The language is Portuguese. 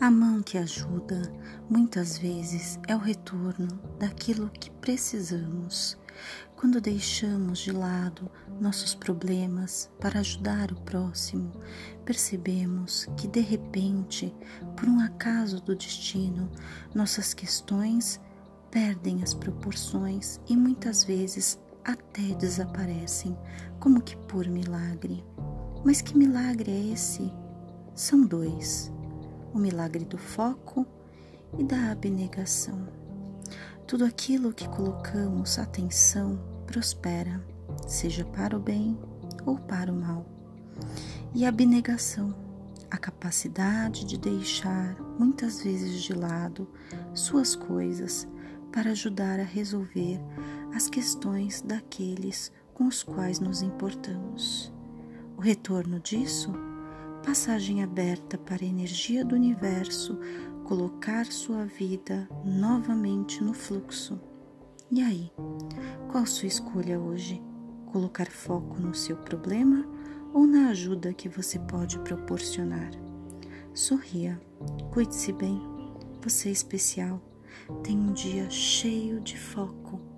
A mão que ajuda muitas vezes é o retorno daquilo que precisamos. Quando deixamos de lado nossos problemas para ajudar o próximo, percebemos que de repente, por um acaso do destino, nossas questões perdem as proporções e muitas vezes até desaparecem, como que por milagre. Mas que milagre é esse? São dois o milagre do foco e da abnegação. Tudo aquilo que colocamos atenção prospera, seja para o bem ou para o mal. E a abnegação, a capacidade de deixar muitas vezes de lado suas coisas para ajudar a resolver as questões daqueles com os quais nos importamos. O retorno disso passagem aberta para a energia do universo colocar sua vida novamente no fluxo. E aí, qual sua escolha hoje? Colocar foco no seu problema ou na ajuda que você pode proporcionar? Sorria, cuide-se bem, você é especial, tem um dia cheio de foco